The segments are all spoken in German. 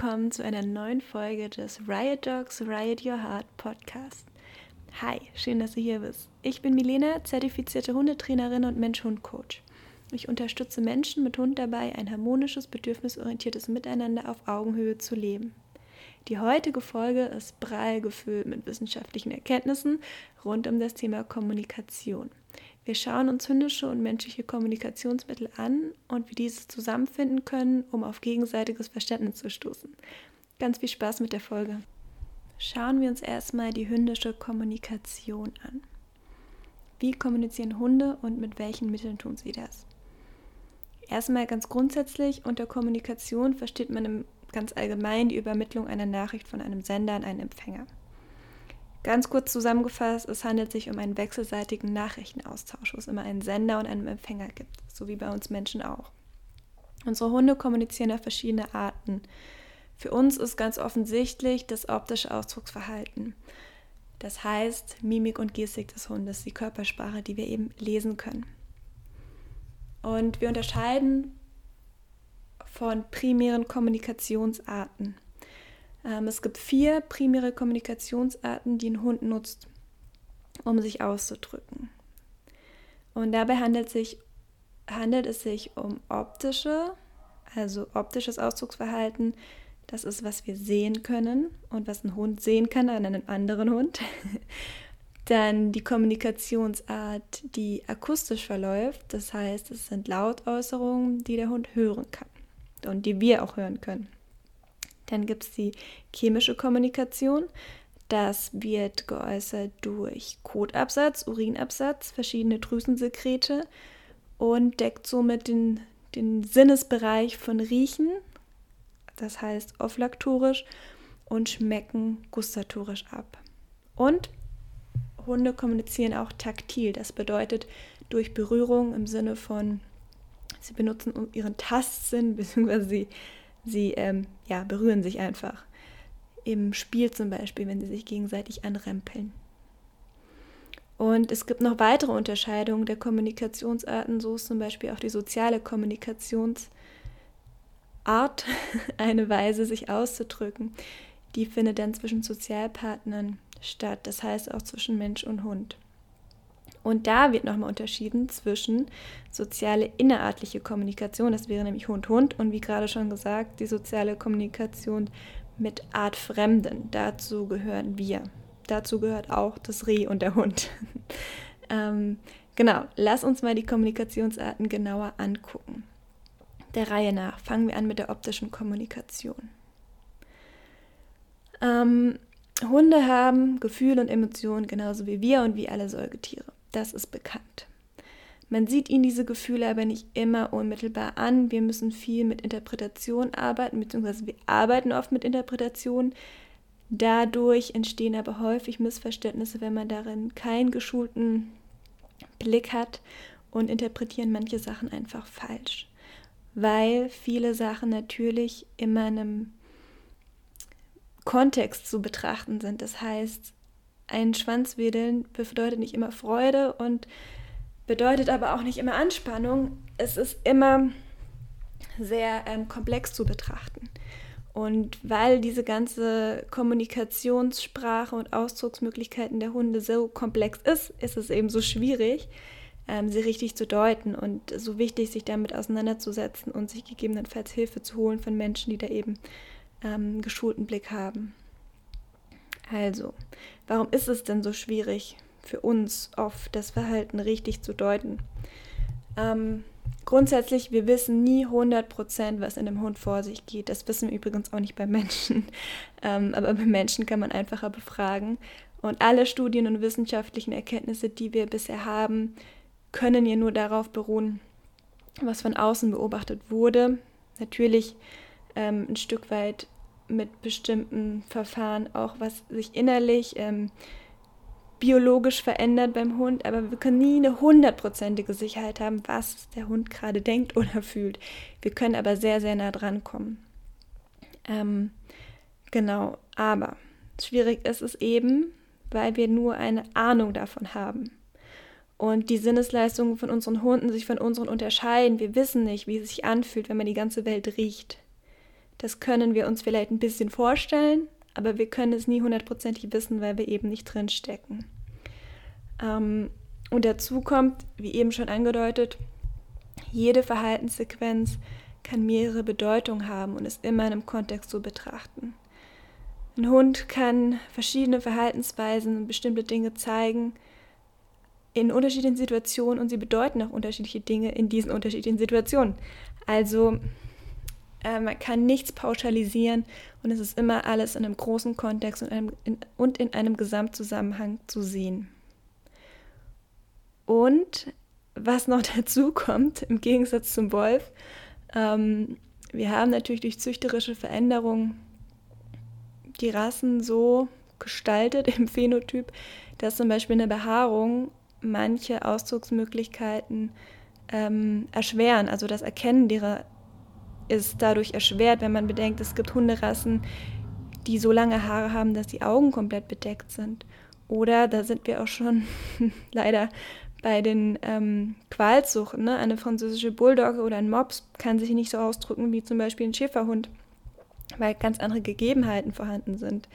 willkommen zu einer neuen Folge des Riot Dogs Riot Your Heart Podcast. Hi, schön, dass du hier bist. Ich bin Milena, zertifizierte Hundetrainerin und Mensch-Hund-Coach. Ich unterstütze Menschen mit Hund dabei, ein harmonisches, bedürfnisorientiertes Miteinander auf Augenhöhe zu leben. Die heutige Folge ist prall gefüllt mit wissenschaftlichen Erkenntnissen rund um das Thema Kommunikation. Wir schauen uns hündische und menschliche Kommunikationsmittel an und wie diese zusammenfinden können, um auf gegenseitiges Verständnis zu stoßen. Ganz viel Spaß mit der Folge. Schauen wir uns erstmal die hündische Kommunikation an. Wie kommunizieren Hunde und mit welchen Mitteln tun sie das? Erstmal ganz grundsätzlich, unter Kommunikation versteht man ganz allgemein die Übermittlung einer Nachricht von einem Sender an einen Empfänger. Ganz kurz zusammengefasst, es handelt sich um einen wechselseitigen Nachrichtenaustausch, wo es immer einen Sender und einen Empfänger gibt, so wie bei uns Menschen auch. Unsere Hunde kommunizieren auf verschiedene Arten. Für uns ist ganz offensichtlich das optische Ausdrucksverhalten. Das heißt, Mimik und Gestik des Hundes, die Körpersprache, die wir eben lesen können. Und wir unterscheiden von primären Kommunikationsarten. Ähm, es gibt vier primäre Kommunikationsarten, die ein Hund nutzt, um sich auszudrücken. Und dabei handelt, sich, handelt es sich um optische, also optisches Ausdrucksverhalten. Das ist, was wir sehen können und was ein Hund sehen kann an einem anderen Hund. Dann die Kommunikationsart, die akustisch verläuft. Das heißt, es sind Lautäußerungen, die der Hund hören kann und die wir auch hören können. Dann gibt es die chemische Kommunikation. Das wird geäußert durch Kotabsatz, Urinabsatz, verschiedene Drüsensekrete und deckt somit den, den Sinnesbereich von Riechen, das heißt olfaktorisch, und Schmecken gustatorisch ab. Und Hunde kommunizieren auch taktil, das bedeutet durch Berührung im Sinne von, sie benutzen ihren Tastsinn, beziehungsweise sie Sie ähm, ja, berühren sich einfach. Im Spiel zum Beispiel, wenn sie sich gegenseitig anrempeln. Und es gibt noch weitere Unterscheidungen der Kommunikationsarten. So ist zum Beispiel auch die soziale Kommunikationsart eine Weise, sich auszudrücken. Die findet dann zwischen Sozialpartnern statt, das heißt auch zwischen Mensch und Hund. Und da wird nochmal unterschieden zwischen soziale innerartliche Kommunikation, das wäre nämlich Hund-Hund, und wie gerade schon gesagt, die soziale Kommunikation mit Artfremden. Dazu gehören wir. Dazu gehört auch das Reh und der Hund. ähm, genau, lass uns mal die Kommunikationsarten genauer angucken. Der Reihe nach fangen wir an mit der optischen Kommunikation. Ähm, Hunde haben Gefühle und Emotionen genauso wie wir und wie alle Säugetiere. Das ist bekannt. Man sieht ihnen diese Gefühle aber nicht immer unmittelbar an. Wir müssen viel mit Interpretation arbeiten, beziehungsweise wir arbeiten oft mit Interpretation. Dadurch entstehen aber häufig Missverständnisse, wenn man darin keinen geschulten Blick hat und interpretieren manche Sachen einfach falsch. Weil viele Sachen natürlich immer in einem Kontext zu betrachten sind. Das heißt, ein Schwanzwedeln bedeutet nicht immer Freude und bedeutet aber auch nicht immer Anspannung. Es ist immer sehr ähm, komplex zu betrachten. Und weil diese ganze Kommunikationssprache und Ausdrucksmöglichkeiten der Hunde so komplex ist, ist es eben so schwierig, ähm, sie richtig zu deuten und so wichtig, sich damit auseinanderzusetzen und sich gegebenenfalls Hilfe zu holen von Menschen, die da eben ähm, geschulten Blick haben. Also, warum ist es denn so schwierig für uns oft das Verhalten richtig zu deuten? Ähm, grundsätzlich, wir wissen nie 100%, was in einem Hund vor sich geht. Das wissen wir übrigens auch nicht bei Menschen. Ähm, aber bei Menschen kann man einfacher befragen. Und alle Studien und wissenschaftlichen Erkenntnisse, die wir bisher haben, können ja nur darauf beruhen, was von außen beobachtet wurde. Natürlich ähm, ein Stück weit mit bestimmten Verfahren auch, was sich innerlich ähm, biologisch verändert beim Hund, aber wir können nie eine hundertprozentige Sicherheit haben, was der Hund gerade denkt oder fühlt. Wir können aber sehr, sehr nah dran kommen. Ähm, genau, aber schwierig ist es eben, weil wir nur eine Ahnung davon haben. Und die Sinnesleistungen von unseren Hunden sich von unseren unterscheiden. Wir wissen nicht, wie es sich anfühlt, wenn man die ganze Welt riecht. Das können wir uns vielleicht ein bisschen vorstellen, aber wir können es nie hundertprozentig wissen, weil wir eben nicht drin stecken. Ähm, und dazu kommt, wie eben schon angedeutet, jede Verhaltenssequenz kann mehrere Bedeutungen haben und ist immer in einem Kontext zu betrachten. Ein Hund kann verschiedene Verhaltensweisen und bestimmte Dinge zeigen in unterschiedlichen Situationen und sie bedeuten auch unterschiedliche Dinge in diesen unterschiedlichen Situationen. Also äh, man kann nichts pauschalisieren und es ist immer alles in einem großen Kontext und, einem, in, und in einem Gesamtzusammenhang zu sehen. Und was noch dazu kommt, im Gegensatz zum Wolf, ähm, wir haben natürlich durch züchterische Veränderungen die Rassen so gestaltet im Phänotyp, dass zum Beispiel eine Behaarung manche Ausdrucksmöglichkeiten ähm, erschweren. Also das Erkennen derer ist dadurch erschwert, wenn man bedenkt, es gibt Hunderassen, die so lange Haare haben, dass die Augen komplett bedeckt sind. Oder da sind wir auch schon leider bei den ähm, Qualzuchten. Ne? Eine französische Bulldogge oder ein Mops kann sich nicht so ausdrücken wie zum Beispiel ein Schäferhund, weil ganz andere Gegebenheiten vorhanden sind.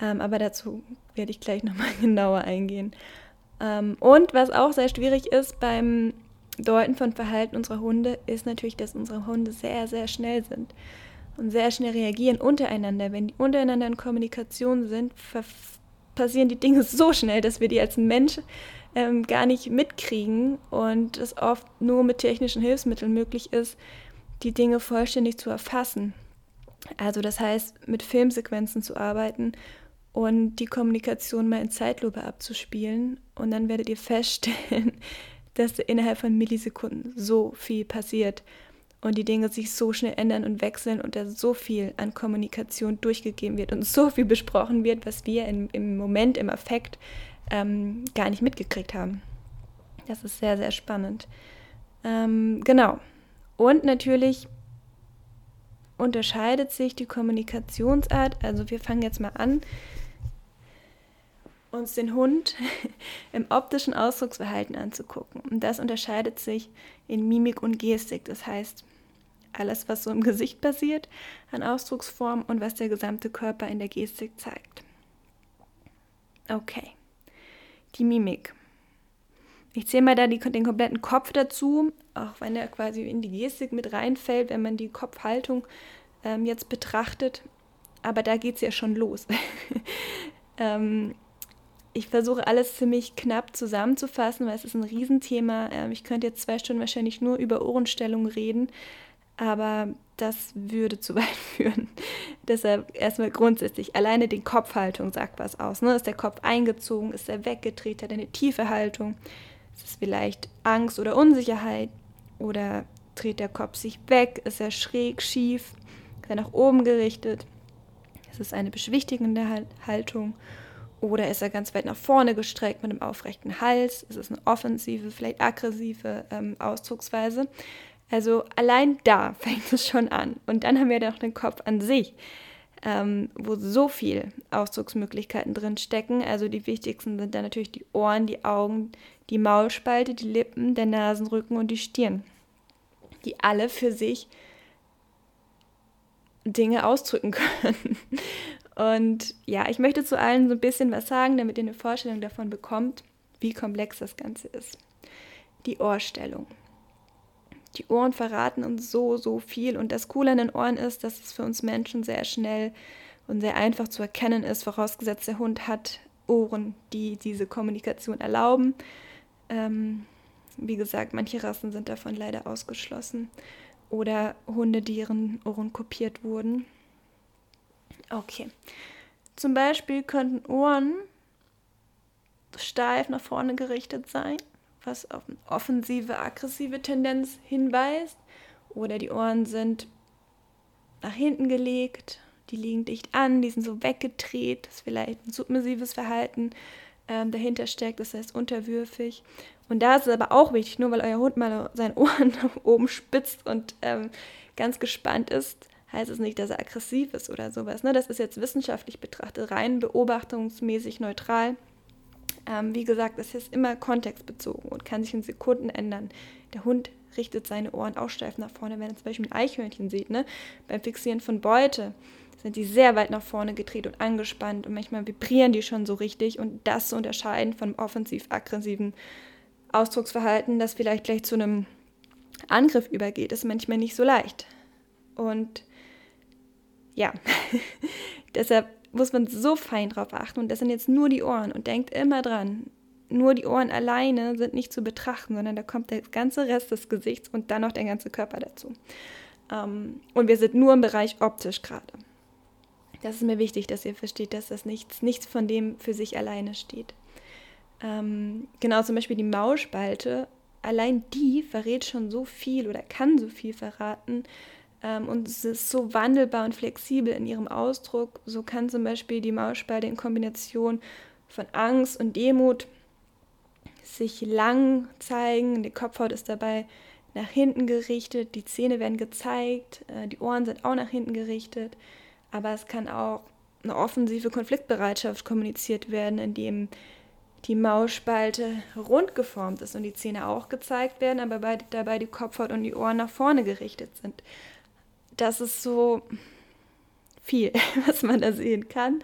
Ähm, aber dazu werde ich gleich nochmal genauer eingehen. Ähm, und was auch sehr schwierig ist beim Deuten von Verhalten unserer Hunde, ist natürlich, dass unsere Hunde sehr, sehr schnell sind und sehr schnell reagieren untereinander. Wenn die untereinander in Kommunikation sind, passieren die Dinge so schnell, dass wir die als Mensch ähm, gar nicht mitkriegen und es oft nur mit technischen Hilfsmitteln möglich ist, die Dinge vollständig zu erfassen. Also das heißt, mit Filmsequenzen zu arbeiten und die Kommunikation mal in Zeitlupe abzuspielen. Und dann werdet ihr feststellen, dass innerhalb von Millisekunden so viel passiert und die Dinge sich so schnell ändern und wechseln und da so viel an Kommunikation durchgegeben wird und so viel besprochen wird, was wir in, im Moment, im Affekt ähm, gar nicht mitgekriegt haben. Das ist sehr, sehr spannend. Ähm, genau. Und natürlich unterscheidet sich die Kommunikationsart. Also wir fangen jetzt mal an uns den Hund im optischen Ausdrucksverhalten anzugucken. Und das unterscheidet sich in Mimik und Gestik. Das heißt, alles, was so im Gesicht passiert an Ausdrucksform und was der gesamte Körper in der Gestik zeigt. Okay, die Mimik. Ich zähle mal da die, den kompletten Kopf dazu, auch wenn er quasi in die Gestik mit reinfällt, wenn man die Kopfhaltung ähm, jetzt betrachtet. Aber da geht es ja schon los. ähm, ich versuche alles ziemlich knapp zusammenzufassen, weil es ist ein Riesenthema. Ähm, ich könnte jetzt zwei Stunden wahrscheinlich nur über Ohrenstellung reden, aber das würde zu weit führen. Deshalb erstmal grundsätzlich, alleine die Kopfhaltung sagt was aus. Ne? Ist der Kopf eingezogen, ist er weggedreht, hat er eine tiefe Haltung? Ist es vielleicht Angst oder Unsicherheit? Oder dreht der Kopf sich weg? Ist er schräg, schief? Ist er nach oben gerichtet? Ist es eine beschwichtigende Haltung? Oder ist er ganz weit nach vorne gestreckt mit einem aufrechten Hals? Ist es eine offensive, vielleicht aggressive ähm, Ausdrucksweise? Also allein da fängt es schon an. Und dann haben wir noch den Kopf an sich, ähm, wo so viel Ausdrucksmöglichkeiten drin stecken. Also die wichtigsten sind dann natürlich die Ohren, die Augen, die Maulspalte, die Lippen, der Nasenrücken und die Stirn, die alle für sich Dinge ausdrücken können. Und ja, ich möchte zu allen so ein bisschen was sagen, damit ihr eine Vorstellung davon bekommt, wie komplex das Ganze ist. Die Ohrstellung. Die Ohren verraten uns so, so viel. Und das Coole an den Ohren ist, dass es für uns Menschen sehr schnell und sehr einfach zu erkennen ist, vorausgesetzt der Hund hat Ohren, die diese Kommunikation erlauben. Ähm, wie gesagt, manche Rassen sind davon leider ausgeschlossen. Oder Hunde, die ihren Ohren kopiert wurden. Okay. Zum Beispiel könnten Ohren steif nach vorne gerichtet sein, was auf eine offensive, aggressive Tendenz hinweist. Oder die Ohren sind nach hinten gelegt, die liegen dicht an, die sind so weggedreht, das ist vielleicht ein submissives Verhalten ähm, dahinter steckt, das heißt unterwürfig. Und da ist es aber auch wichtig, nur weil euer Hund mal seine Ohren nach oben spitzt und ähm, ganz gespannt ist, heißt es nicht, dass er aggressiv ist oder sowas. Ne? Das ist jetzt wissenschaftlich betrachtet, rein beobachtungsmäßig neutral. Ähm, wie gesagt, es ist immer kontextbezogen und kann sich in Sekunden ändern. Der Hund richtet seine Ohren auch steif nach vorne. Wenn ihr zum Beispiel ein Eichhörnchen seht, ne? beim Fixieren von Beute, sind die sehr weit nach vorne gedreht und angespannt und manchmal vibrieren die schon so richtig. Und das zu unterscheiden von offensiv-aggressiven Ausdrucksverhalten, das vielleicht gleich zu einem Angriff übergeht, ist manchmal nicht so leicht. Und ja, deshalb muss man so fein drauf achten. Und das sind jetzt nur die Ohren. Und denkt immer dran, nur die Ohren alleine sind nicht zu betrachten, sondern da kommt der ganze Rest des Gesichts und dann noch der ganze Körper dazu. Ähm, und wir sind nur im Bereich optisch gerade. Das ist mir wichtig, dass ihr versteht, dass das nichts, nichts von dem für sich alleine steht. Ähm, genau zum Beispiel die Mausspalte, allein die verrät schon so viel oder kann so viel verraten. Ähm, und es ist so wandelbar und flexibel in ihrem Ausdruck. So kann zum Beispiel die Mausspalte in Kombination von Angst und Demut sich lang zeigen. Die Kopfhaut ist dabei nach hinten gerichtet, die Zähne werden gezeigt, äh, die Ohren sind auch nach hinten gerichtet. Aber es kann auch eine offensive Konfliktbereitschaft kommuniziert werden, indem die Mausspalte rund geformt ist und die Zähne auch gezeigt werden, aber bei, dabei die Kopfhaut und die Ohren nach vorne gerichtet sind. Das ist so viel, was man da sehen kann.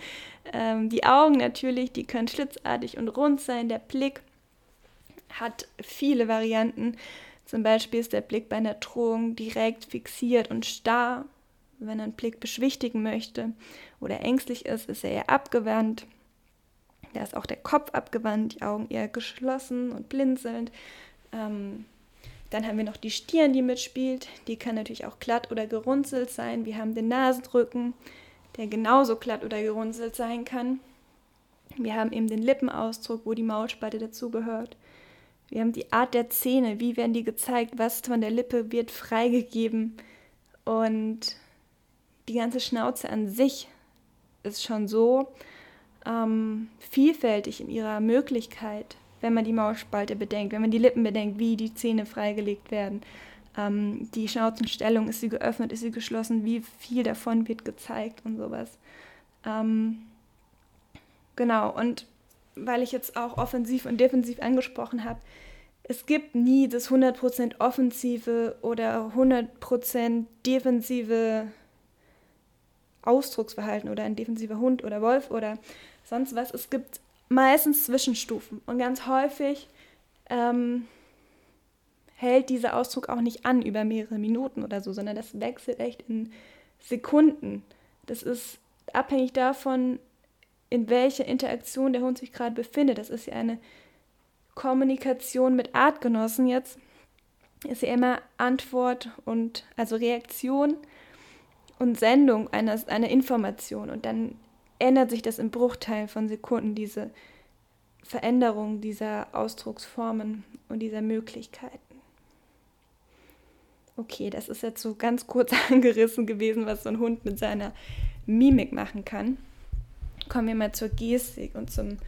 Ähm, die Augen natürlich, die können schlitzartig und rund sein. Der Blick hat viele Varianten. Zum Beispiel ist der Blick bei einer Drohung direkt fixiert und starr. Wenn ein Blick beschwichtigen möchte oder ängstlich ist, ist er eher abgewandt. Da ist auch der Kopf abgewandt, die Augen eher geschlossen und blinzelnd. Ähm, dann haben wir noch die Stirn, die mitspielt. Die kann natürlich auch glatt oder gerunzelt sein. Wir haben den Nasendrücken, der genauso glatt oder gerunzelt sein kann. Wir haben eben den Lippenausdruck, wo die Mausspalte dazugehört. Wir haben die Art der Zähne, wie werden die gezeigt, was von der Lippe wird freigegeben. Und die ganze Schnauze an sich ist schon so, ähm, vielfältig in ihrer Möglichkeit, wenn man die Mausspalte bedenkt, wenn man die Lippen bedenkt, wie die Zähne freigelegt werden. Ähm, die Schnauzenstellung, ist sie geöffnet, ist sie geschlossen, wie viel davon wird gezeigt und sowas. Ähm, genau, und weil ich jetzt auch offensiv und defensiv angesprochen habe, es gibt nie das 100% offensive oder 100% defensive Ausdrucksverhalten oder ein defensiver Hund oder Wolf oder sonst was. Es gibt meistens Zwischenstufen und ganz häufig ähm, hält dieser Ausdruck auch nicht an über mehrere Minuten oder so, sondern das wechselt echt in Sekunden. Das ist abhängig davon, in welcher Interaktion der Hund sich gerade befindet. Das ist ja eine Kommunikation mit Artgenossen jetzt. Ist ja immer Antwort und also Reaktion und Sendung einer, einer Information. Und dann ändert sich das im Bruchteil von Sekunden, diese Veränderung dieser Ausdrucksformen und dieser Möglichkeiten. Okay, das ist jetzt so ganz kurz angerissen gewesen, was so ein Hund mit seiner Mimik machen kann. Kommen wir mal zur Gestik und zum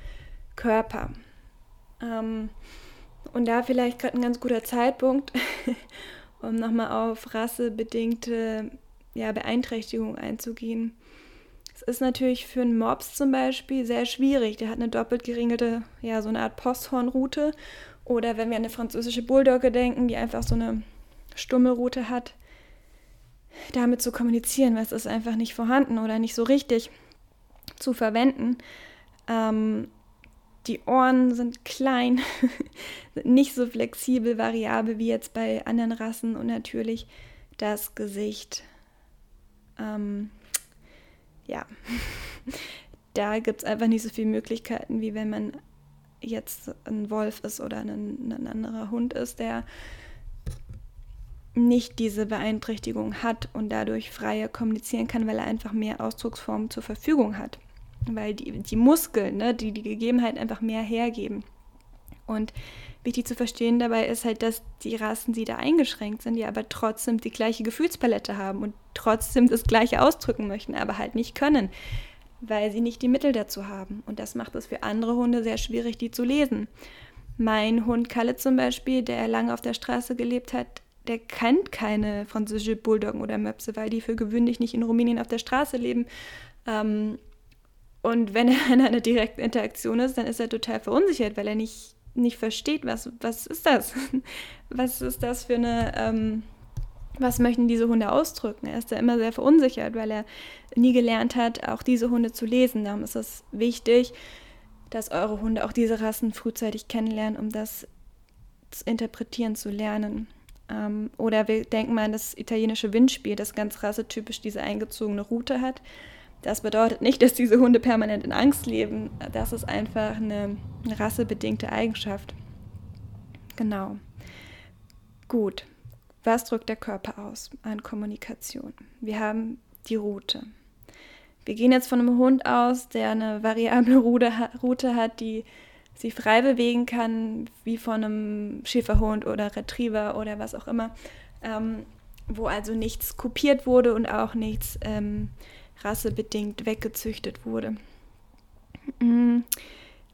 Körper. Ähm, und da vielleicht gerade ein ganz guter Zeitpunkt, um nochmal auf rassebedingte ja, Beeinträchtigung einzugehen. Es ist natürlich für einen Mops zum Beispiel sehr schwierig. Der hat eine doppelt geringelte, ja, so eine Art Posthornroute. Oder wenn wir an eine französische Bulldogge denken, die einfach so eine stumme Route hat, damit zu kommunizieren, es ist einfach nicht vorhanden oder nicht so richtig zu verwenden. Ähm, die Ohren sind klein, sind nicht so flexibel, variabel wie jetzt bei anderen Rassen und natürlich das Gesicht ähm, ja, da gibt es einfach nicht so viele Möglichkeiten, wie wenn man jetzt ein Wolf ist oder ein, ein anderer Hund ist, der nicht diese Beeinträchtigung hat und dadurch freier kommunizieren kann, weil er einfach mehr Ausdrucksformen zur Verfügung hat. Weil die, die Muskeln, ne, die die Gegebenheit einfach mehr hergeben. Und wichtig zu verstehen dabei ist halt, dass die Rassen, die da eingeschränkt sind, die aber trotzdem die gleiche Gefühlspalette haben und trotzdem das gleiche ausdrücken möchten, aber halt nicht können, weil sie nicht die Mittel dazu haben. Und das macht es für andere Hunde sehr schwierig, die zu lesen. Mein Hund Kalle zum Beispiel, der lange auf der Straße gelebt hat, der kennt keine französische Bulldoggen oder Möpse, weil die für gewöhnlich nicht in Rumänien auf der Straße leben. Ähm, und wenn er in einer direkten Interaktion ist, dann ist er total verunsichert, weil er nicht nicht versteht, was, was ist das? Was ist das für eine, ähm, was möchten diese Hunde ausdrücken? Er ist da immer sehr verunsichert, weil er nie gelernt hat, auch diese Hunde zu lesen. Darum ist es wichtig, dass eure Hunde auch diese Rassen frühzeitig kennenlernen, um das zu interpretieren zu lernen. Ähm, oder wir denken mal an das italienische Windspiel, das ganz rassetypisch diese eingezogene Route hat. Das bedeutet nicht, dass diese Hunde permanent in Angst leben. Das ist einfach eine rassebedingte Eigenschaft. Genau. Gut. Was drückt der Körper aus an Kommunikation? Wir haben die Route. Wir gehen jetzt von einem Hund aus, der eine variable Route hat, die sich frei bewegen kann, wie von einem Schäferhund oder Retriever oder was auch immer, ähm, wo also nichts kopiert wurde und auch nichts ähm, rassebedingt weggezüchtet wurde. Mhm.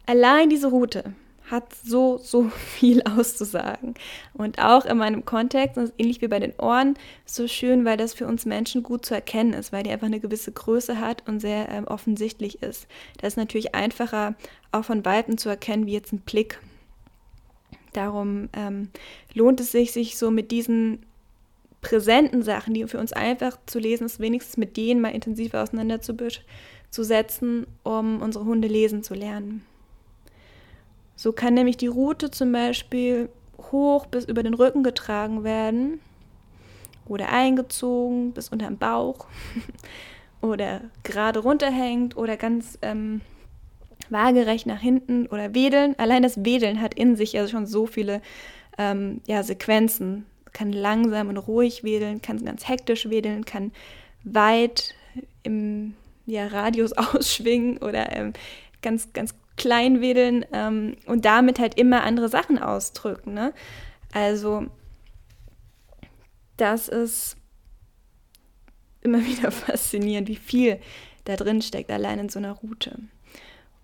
Allein diese Route hat so, so viel auszusagen. Und auch in meinem Kontext, ähnlich wie bei den Ohren, so schön, weil das für uns Menschen gut zu erkennen ist, weil die einfach eine gewisse Größe hat und sehr ähm, offensichtlich ist. Das ist natürlich einfacher, auch von Weitem zu erkennen, wie jetzt ein Blick. Darum ähm, lohnt es sich, sich so mit diesen präsenten Sachen, die für uns einfach zu lesen ist, wenigstens mit denen mal intensiver auseinanderzusetzen, um unsere Hunde lesen zu lernen. So kann nämlich die Rute zum Beispiel hoch bis über den Rücken getragen werden oder eingezogen bis unter den Bauch oder gerade runterhängt oder ganz ähm, waagerecht nach hinten oder wedeln. Allein das Wedeln hat in sich ja schon so viele ähm, ja, Sequenzen. Kann langsam und ruhig wedeln, kann ganz hektisch wedeln, kann weit im ja, Radius ausschwingen oder ähm, ganz, ganz klein wedeln ähm, und damit halt immer andere Sachen ausdrücken. Ne? Also das ist immer wieder faszinierend, wie viel da drin steckt, allein in so einer Route.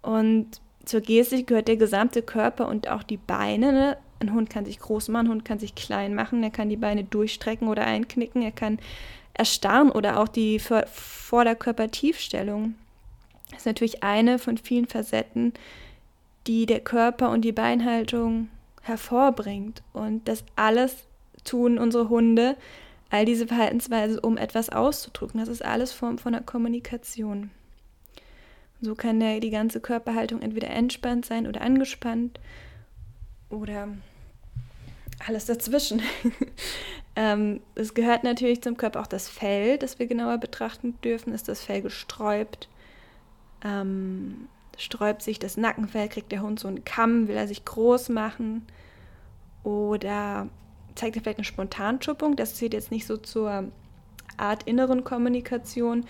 Und zur Gestik gehört der gesamte Körper und auch die Beine. Ne? Ein Hund kann sich groß machen, ein Hund kann sich klein machen, er kann die Beine durchstrecken oder einknicken, er kann erstarren oder auch die Vorderkörpertiefstellung ist natürlich eine von vielen Facetten, die der Körper und die Beinhaltung hervorbringt. Und das alles tun unsere Hunde, all diese Verhaltensweisen, um etwas auszudrücken. Das ist alles Form von der Kommunikation. So kann der, die ganze Körperhaltung entweder entspannt sein oder angespannt oder alles dazwischen. ähm, es gehört natürlich zum Körper auch das Fell, das wir genauer betrachten dürfen. Ist das Fell gesträubt? ähm, sträubt sich das Nackenfell, kriegt der Hund so einen Kamm, will er sich groß machen oder zeigt er vielleicht eine Spontanschuppung. Das zählt jetzt nicht so zur Art inneren Kommunikation,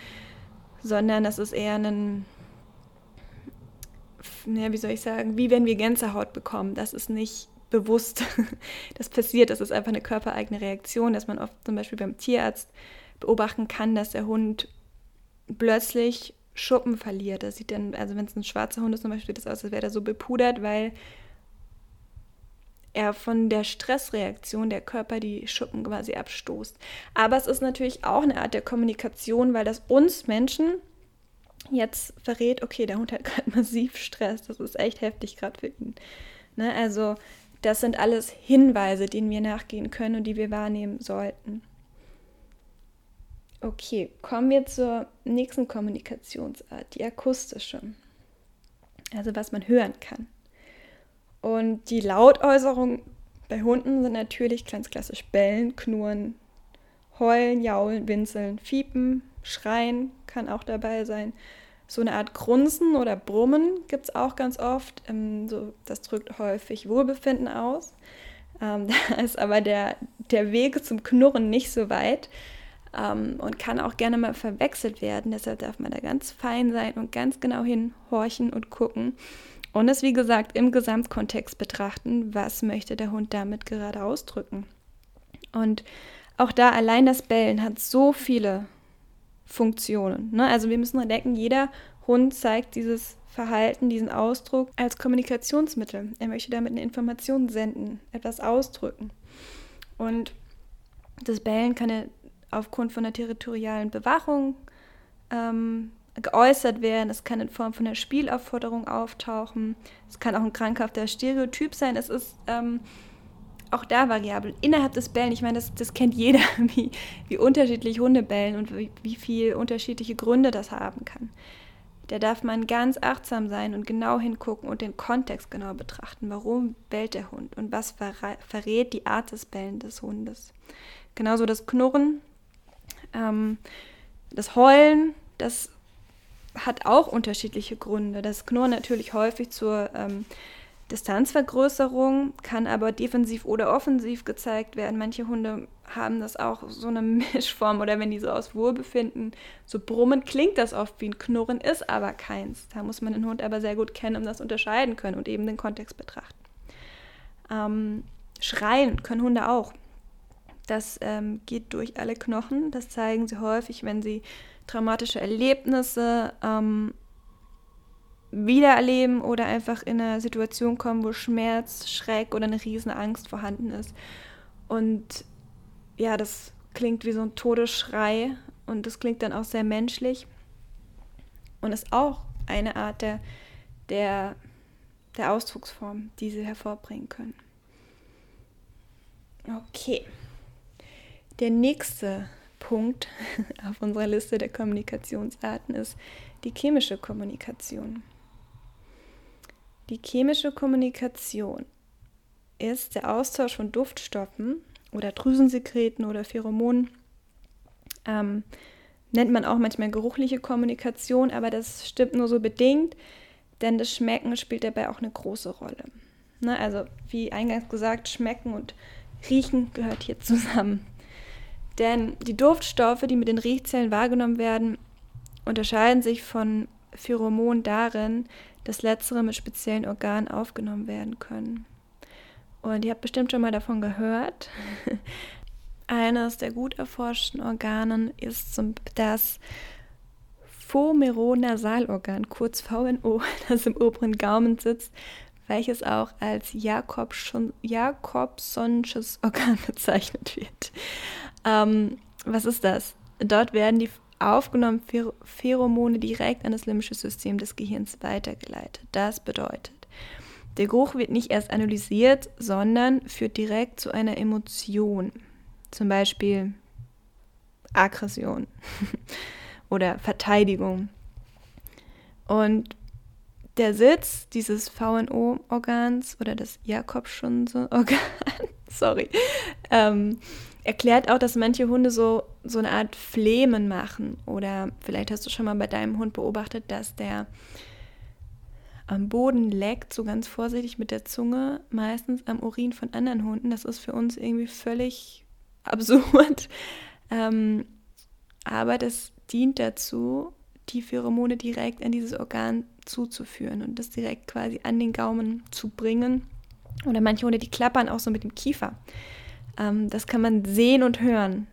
sondern das ist eher ein, ja, wie soll ich sagen, wie wenn wir Gänsehaut bekommen. Das ist nicht bewusst. Das passiert, das ist einfach eine körpereigene Reaktion, dass man oft zum Beispiel beim Tierarzt beobachten kann, dass der Hund plötzlich Schuppen verliert. Das sieht dann, also wenn es ein schwarzer Hund ist zum Beispiel, sieht das aus, als wäre er so bepudert, weil er von der Stressreaktion der Körper die Schuppen quasi abstoßt. Aber es ist natürlich auch eine Art der Kommunikation, weil das uns Menschen jetzt verrät, okay, der Hund hat gerade massiv Stress, das ist echt heftig gerade für ihn. Ne? Also das sind alles Hinweise, denen wir nachgehen können und die wir wahrnehmen sollten. Okay, kommen wir zur nächsten Kommunikationsart, die akustische. Also was man hören kann. Und die Lautäußerungen bei Hunden sind natürlich ganz klassisch bellen, knurren, heulen, jaulen, winseln, fiepen, schreien kann auch dabei sein. So eine Art Grunzen oder Brummen gibt es auch ganz oft. Ähm, so, das drückt häufig Wohlbefinden aus. Ähm, da ist aber der, der Weg zum Knurren nicht so weit ähm, und kann auch gerne mal verwechselt werden. Deshalb darf man da ganz fein sein und ganz genau hinhorchen und gucken. Und es, wie gesagt, im Gesamtkontext betrachten, was möchte der Hund damit gerade ausdrücken. Und auch da allein das Bellen hat so viele Funktionen. Ne? Also wir müssen denken, jeder Hund zeigt dieses Verhalten, diesen Ausdruck als Kommunikationsmittel. Er möchte damit eine Information senden, etwas ausdrücken. Und das Bellen kann aufgrund von der territorialen Bewachung ähm, geäußert werden. Es kann in Form von einer Spielaufforderung auftauchen. Es kann auch ein krankhafter Stereotyp sein. Es ist ähm, auch da variabel. Innerhalb des Bellen, ich meine, das, das kennt jeder, wie, wie unterschiedlich Hunde bellen und wie, wie viel unterschiedliche Gründe das haben kann. Da darf man ganz achtsam sein und genau hingucken und den Kontext genau betrachten. Warum bellt der Hund und was verrät die Art des Bellen des Hundes? Genauso das Knurren, ähm, das Heulen, das hat auch unterschiedliche Gründe. Das Knurren natürlich häufig zur ähm, Distanzvergrößerung, kann aber defensiv oder offensiv gezeigt werden. Manche Hunde haben das auch so eine Mischform oder wenn die so aus Wohlbefinden so brummen, klingt das oft wie ein Knurren, ist aber keins. Da muss man den Hund aber sehr gut kennen, um das unterscheiden können und eben den Kontext betrachten. Ähm, schreien können Hunde auch. Das ähm, geht durch alle Knochen. Das zeigen sie häufig, wenn sie traumatische Erlebnisse ähm, wiedererleben oder einfach in eine Situation kommen, wo Schmerz, Schreck oder eine riesen Angst vorhanden ist. Und ja, das klingt wie so ein Todesschrei und das klingt dann auch sehr menschlich und ist auch eine Art der, der, der Ausdrucksform, die sie hervorbringen können. Okay. Der nächste Punkt auf unserer Liste der Kommunikationsarten ist die chemische Kommunikation. Die chemische Kommunikation ist der Austausch von Duftstoffen oder Drüsensekreten oder Pheromonen. Ähm, nennt man auch manchmal geruchliche Kommunikation, aber das stimmt nur so bedingt, denn das Schmecken spielt dabei auch eine große Rolle. Ne, also wie eingangs gesagt, Schmecken und Riechen gehört hier zusammen. Denn die Duftstoffe, die mit den Riechzellen wahrgenommen werden, unterscheiden sich von Pheromonen darin, dass letztere mit speziellen Organen aufgenommen werden können. Und ihr habt bestimmt schon mal davon gehört. Eines der gut erforschten Organen ist das Vomeronasalorgan, kurz VNO, das im oberen Gaumen sitzt, welches auch als Jakobsonsches Organ bezeichnet wird. Ähm, was ist das? Dort werden die aufgenommen Pheromone direkt an das limbische System des Gehirns weitergeleitet. Das bedeutet, der Geruch wird nicht erst analysiert, sondern führt direkt zu einer Emotion. Zum Beispiel Aggression oder Verteidigung. Und der Sitz dieses VNO-Organs oder des Jakobschunse-Organs, sorry, ähm, erklärt auch, dass manche Hunde so, so eine Art Flemen machen. Oder vielleicht hast du schon mal bei deinem Hund beobachtet, dass der am Boden leckt, so ganz vorsichtig mit der Zunge, meistens am Urin von anderen Hunden. Das ist für uns irgendwie völlig absurd. Ähm, aber das dient dazu, die Pheromone direkt an dieses Organ zuzuführen und das direkt quasi an den Gaumen zu bringen. Oder manche Hunde, die klappern auch so mit dem Kiefer. Ähm, das kann man sehen und hören.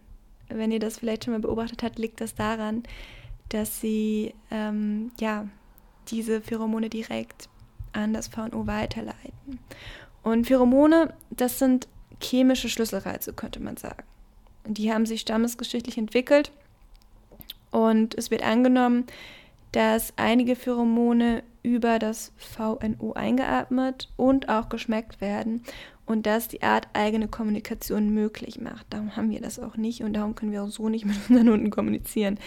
Wenn ihr das vielleicht schon mal beobachtet habt, liegt das daran, dass sie ähm, ja, diese Pheromone direkt an das VNO weiterleiten. Und Pheromone, das sind chemische Schlüsselreize, könnte man sagen. Die haben sich stammesgeschichtlich entwickelt und es wird angenommen, dass einige Pheromone über das VNO eingeatmet und auch geschmeckt werden und das die Art eigene Kommunikation möglich macht. Darum haben wir das auch nicht und darum können wir auch so nicht mit unseren Hunden kommunizieren.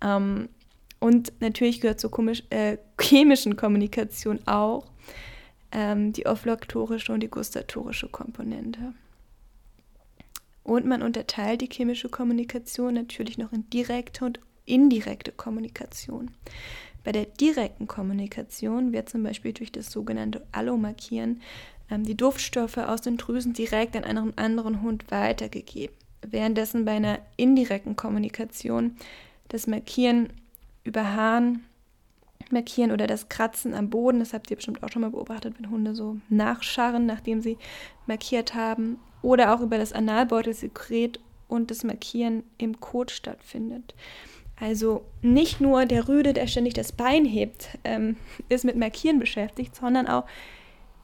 Ähm, und natürlich gehört zur komisch, äh, chemischen Kommunikation auch ähm, die olfaktorische und die gustatorische Komponente. Und man unterteilt die chemische Kommunikation natürlich noch in direkte und indirekte Kommunikation. Bei der direkten Kommunikation wird zum Beispiel durch das sogenannte Allomarkieren die Duftstoffe aus den Drüsen direkt an einen anderen Hund weitergegeben. Währenddessen bei einer indirekten Kommunikation das Markieren über Haaren, Markieren oder das Kratzen am Boden, das habt ihr bestimmt auch schon mal beobachtet, wenn Hunde so nachscharren, nachdem sie markiert haben, oder auch über das Analbeutelsekret und das Markieren im Kot stattfindet. Also nicht nur der Rüde, der ständig das Bein hebt, ähm, ist mit Markieren beschäftigt, sondern auch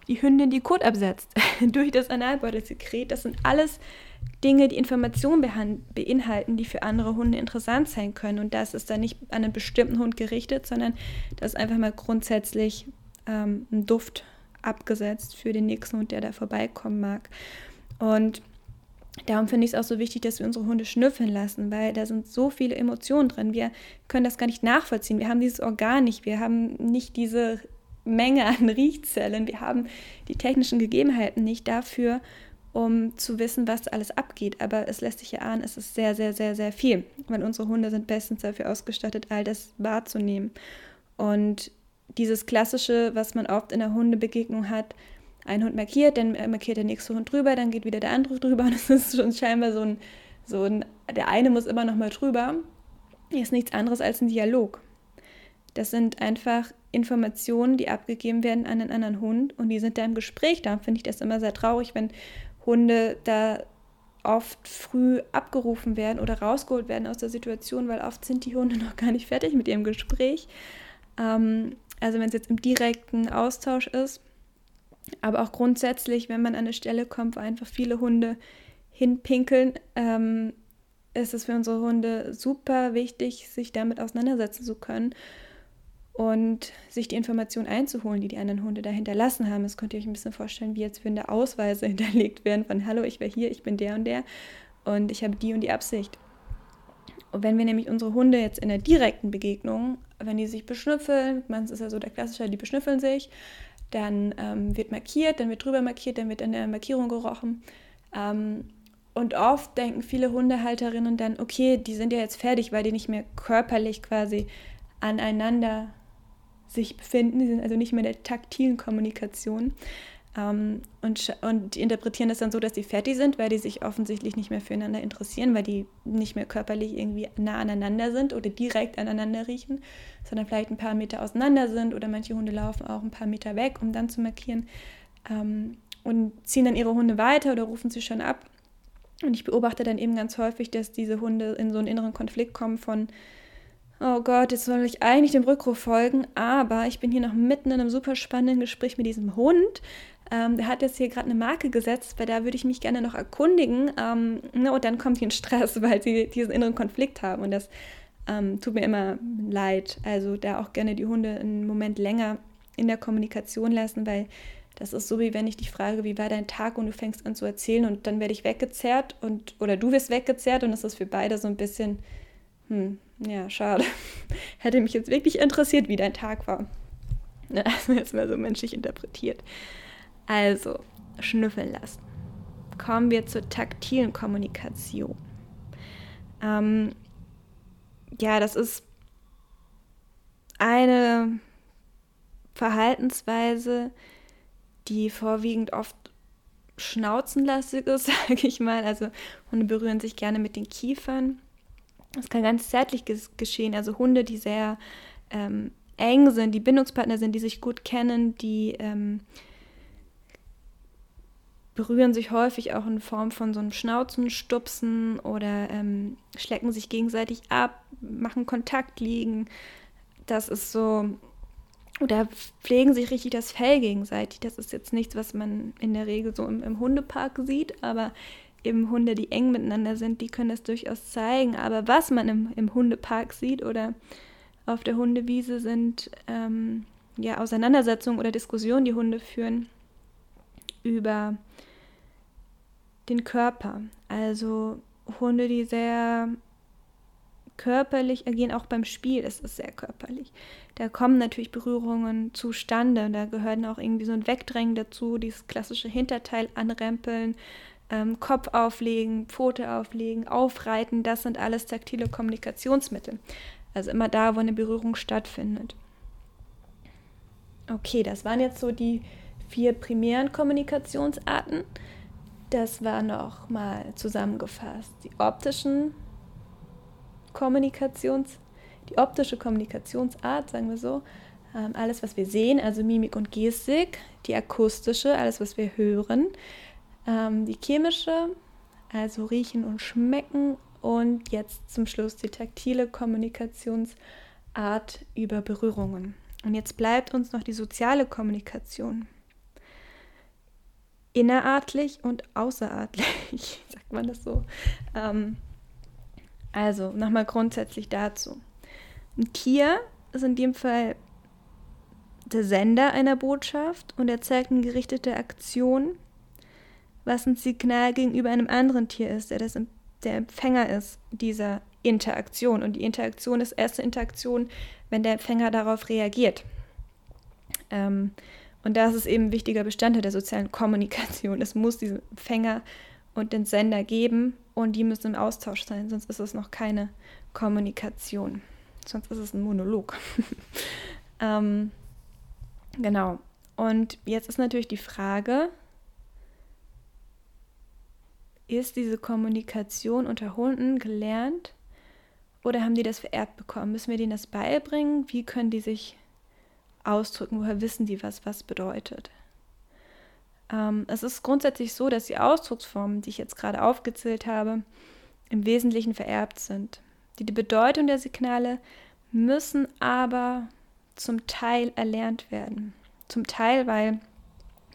die Hündin die Kot absetzt durch das Analbeutelsekret. Das sind alles Dinge, die Informationen beinhalten, die für andere Hunde interessant sein können. Und das ist dann nicht an einen bestimmten Hund gerichtet, sondern das ist einfach mal grundsätzlich ähm, ein Duft abgesetzt für den nächsten Hund, der da vorbeikommen mag. Und darum finde ich es auch so wichtig, dass wir unsere Hunde schnüffeln lassen, weil da sind so viele Emotionen drin. Wir können das gar nicht nachvollziehen. Wir haben dieses Organ nicht. Wir haben nicht diese Menge an Riechzellen. Wir haben die technischen Gegebenheiten nicht dafür, um zu wissen, was alles abgeht. Aber es lässt sich ja ahnen, es ist sehr, sehr, sehr, sehr viel, weil unsere Hunde sind bestens dafür ausgestattet, all das wahrzunehmen. Und dieses klassische, was man oft in der Hundebegegnung hat, ein Hund markiert, dann markiert der nächste Hund drüber, dann geht wieder der andere drüber und es ist schon scheinbar so ein, so ein, der eine muss immer noch mal drüber, ist nichts anderes als ein Dialog. Das sind einfach Informationen, die abgegeben werden an einen anderen Hund und die sind da im Gespräch. Da finde ich das immer sehr traurig, wenn Hunde da oft früh abgerufen werden oder rausgeholt werden aus der Situation, weil oft sind die Hunde noch gar nicht fertig mit ihrem Gespräch. Ähm, also wenn es jetzt im direkten Austausch ist, aber auch grundsätzlich, wenn man an eine Stelle kommt, wo einfach viele Hunde hinpinkeln, ähm, ist es für unsere Hunde super wichtig, sich damit auseinandersetzen zu können und sich die Informationen einzuholen, die die anderen Hunde da hinterlassen haben. Das könnt ihr euch ein bisschen vorstellen, wie jetzt wenn da Ausweise hinterlegt werden von Hallo, ich war hier, ich bin der und der und ich habe die und die Absicht. Und wenn wir nämlich unsere Hunde jetzt in der direkten Begegnung, wenn die sich beschnüffeln, meistens ist ja so der Klassische, die beschnüffeln sich, dann ähm, wird markiert, dann wird drüber markiert, dann wird an der Markierung gerochen. Ähm, und oft denken viele Hundehalterinnen dann, okay, die sind ja jetzt fertig, weil die nicht mehr körperlich quasi aneinander sich befinden. Sie sind also nicht mehr in der taktilen Kommunikation. Ähm, und, und interpretieren das dann so, dass sie fertig sind, weil die sich offensichtlich nicht mehr füreinander interessieren, weil die nicht mehr körperlich irgendwie nah aneinander sind oder direkt aneinander riechen, sondern vielleicht ein paar Meter auseinander sind oder manche Hunde laufen auch ein paar Meter weg, um dann zu markieren ähm, und ziehen dann ihre Hunde weiter oder rufen sie schon ab. Und ich beobachte dann eben ganz häufig, dass diese Hunde in so einen inneren Konflikt kommen von oh Gott, jetzt soll ich eigentlich dem Rückruf folgen, aber ich bin hier noch mitten in einem super spannenden Gespräch mit diesem Hund. Ähm, der hat jetzt hier gerade eine Marke gesetzt, bei der würde ich mich gerne noch erkundigen. Ähm, ne, und dann kommt hier ein Stress, weil sie diesen inneren Konflikt haben. Und das ähm, tut mir immer leid. Also da auch gerne die Hunde einen Moment länger in der Kommunikation lassen, weil das ist so wie wenn ich dich frage, wie war dein Tag und du fängst an zu erzählen und dann werde ich weggezerrt und oder du wirst weggezerrt und das ist für beide so ein bisschen hm, ja, schade. Hätte mich jetzt wirklich interessiert, wie dein Tag war. Also jetzt mal so menschlich interpretiert. Also, schnüffeln lassen. Kommen wir zur taktilen Kommunikation. Ähm, ja, das ist eine Verhaltensweise, die vorwiegend oft schnauzenlastig ist, sage ich mal. Also Hunde berühren sich gerne mit den Kiefern das kann ganz zärtlich geschehen. Also Hunde, die sehr ähm, eng sind, die Bindungspartner sind, die sich gut kennen, die ähm, berühren sich häufig auch in Form von so einem Schnauzen, Stupsen oder ähm, schlecken sich gegenseitig ab, machen Kontakt liegen. Das ist so, oder pflegen sich richtig das Fell gegenseitig. Das ist jetzt nichts, was man in der Regel so im, im Hundepark sieht, aber eben Hunde, die eng miteinander sind, die können das durchaus zeigen. Aber was man im, im Hundepark sieht oder auf der Hundewiese sind ähm, ja Auseinandersetzungen oder Diskussionen, die Hunde führen über den Körper. Also Hunde, die sehr körperlich agieren, auch beim Spiel ist es sehr körperlich. Da kommen natürlich Berührungen zustande. Da gehören auch irgendwie so ein Wegdrängen dazu, dieses klassische Hinterteil anrempeln, ähm, Kopf auflegen, Pfote auflegen, aufreiten, das sind alles taktile Kommunikationsmittel. Also immer da, wo eine Berührung stattfindet. Okay, das waren jetzt so die vier primären Kommunikationsarten. Das war noch mal zusammengefasst. Die optischen Kommunikations, die optische Kommunikationsart, sagen wir so, ähm, alles, was wir sehen, also Mimik und Gestik, die akustische, alles, was wir hören, ähm, die chemische, also riechen und schmecken und jetzt zum Schluss die taktile Kommunikationsart über Berührungen. Und jetzt bleibt uns noch die soziale Kommunikation. innerartlich und außerartlich, sagt man das so. Ähm, also nochmal grundsätzlich dazu. Ein Tier ist in dem Fall der Sender einer Botschaft und er zeigt eine gerichtete Aktion, was ein Signal gegenüber einem anderen Tier ist, der das, der Empfänger ist dieser Interaktion. Und die Interaktion ist erste Interaktion, wenn der Empfänger darauf reagiert. Ähm, und das ist eben ein wichtiger Bestandteil der sozialen Kommunikation. Es muss diesen Empfänger und den Sender geben und die müssen im Austausch sein, sonst ist es noch keine Kommunikation. Sonst ist es ein Monolog. ähm, genau. Und jetzt ist natürlich die Frage, ist diese Kommunikation unter Hunden gelernt oder haben die das vererbt bekommen? Müssen wir denen das beibringen? Wie können die sich ausdrücken? Woher wissen die, was was bedeutet? Ähm, es ist grundsätzlich so, dass die Ausdrucksformen, die ich jetzt gerade aufgezählt habe, im Wesentlichen vererbt sind. Die, die Bedeutung der Signale müssen aber zum Teil erlernt werden. Zum Teil, weil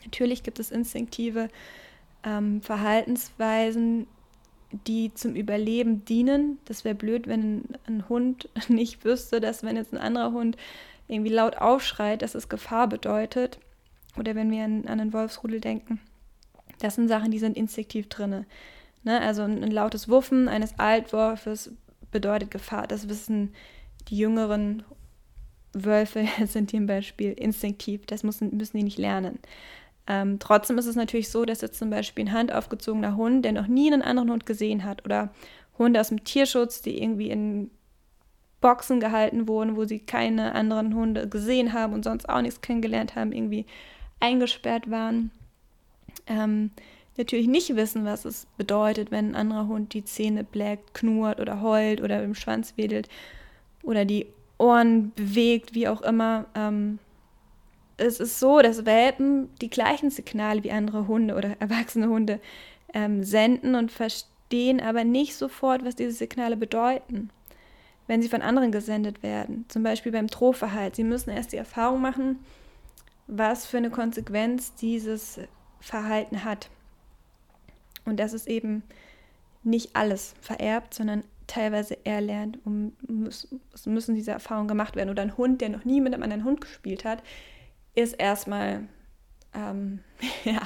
natürlich gibt es instinktive ähm, Verhaltensweisen, die zum Überleben dienen. Das wäre blöd, wenn ein Hund nicht wüsste, dass wenn jetzt ein anderer Hund irgendwie laut aufschreit, dass es Gefahr bedeutet. Oder wenn wir an, an einen Wolfsrudel denken. Das sind Sachen, die sind instinktiv drin. Ne? Also ein, ein lautes Wuffen eines Altwolfes bedeutet Gefahr. Das wissen die jüngeren Wölfe, sind zum Beispiel instinktiv. Das müssen, müssen die nicht lernen. Ähm, trotzdem ist es natürlich so, dass jetzt zum Beispiel ein handaufgezogener Hund, der noch nie einen anderen Hund gesehen hat, oder Hunde aus dem Tierschutz, die irgendwie in Boxen gehalten wurden, wo sie keine anderen Hunde gesehen haben und sonst auch nichts kennengelernt haben, irgendwie eingesperrt waren, ähm, natürlich nicht wissen, was es bedeutet, wenn ein anderer Hund die Zähne blägt, knurrt oder heult oder im Schwanz wedelt oder die Ohren bewegt, wie auch immer. Ähm, es ist so, dass Welpen die gleichen Signale wie andere Hunde oder erwachsene Hunde ähm, senden und verstehen aber nicht sofort, was diese Signale bedeuten, wenn sie von anderen gesendet werden. Zum Beispiel beim Drohverhalt. Sie müssen erst die Erfahrung machen, was für eine Konsequenz dieses Verhalten hat. Und das ist eben nicht alles vererbt, sondern teilweise erlernt es müssen diese Erfahrungen gemacht werden. Oder ein Hund, der noch nie mit einem anderen Hund gespielt hat, ist erstmal ähm, ja,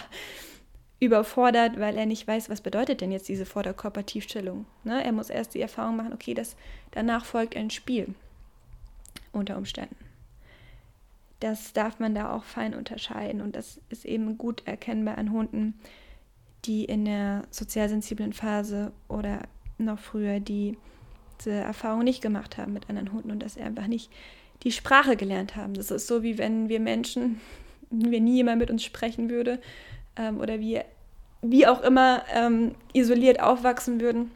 überfordert, weil er nicht weiß, was bedeutet denn jetzt diese Vorderkörpertiefstellung. Ne? Er muss erst die Erfahrung machen, okay, das, danach folgt ein Spiel unter Umständen. Das darf man da auch fein unterscheiden und das ist eben gut erkennbar an Hunden, die in der sozialsensiblen Phase oder noch früher die diese Erfahrung nicht gemacht haben mit anderen Hunden und dass sie einfach nicht die Sprache gelernt haben. Das ist so, wie wenn wir Menschen, wenn nie jemand mit uns sprechen würde ähm, oder wir wie auch immer ähm, isoliert aufwachsen würden,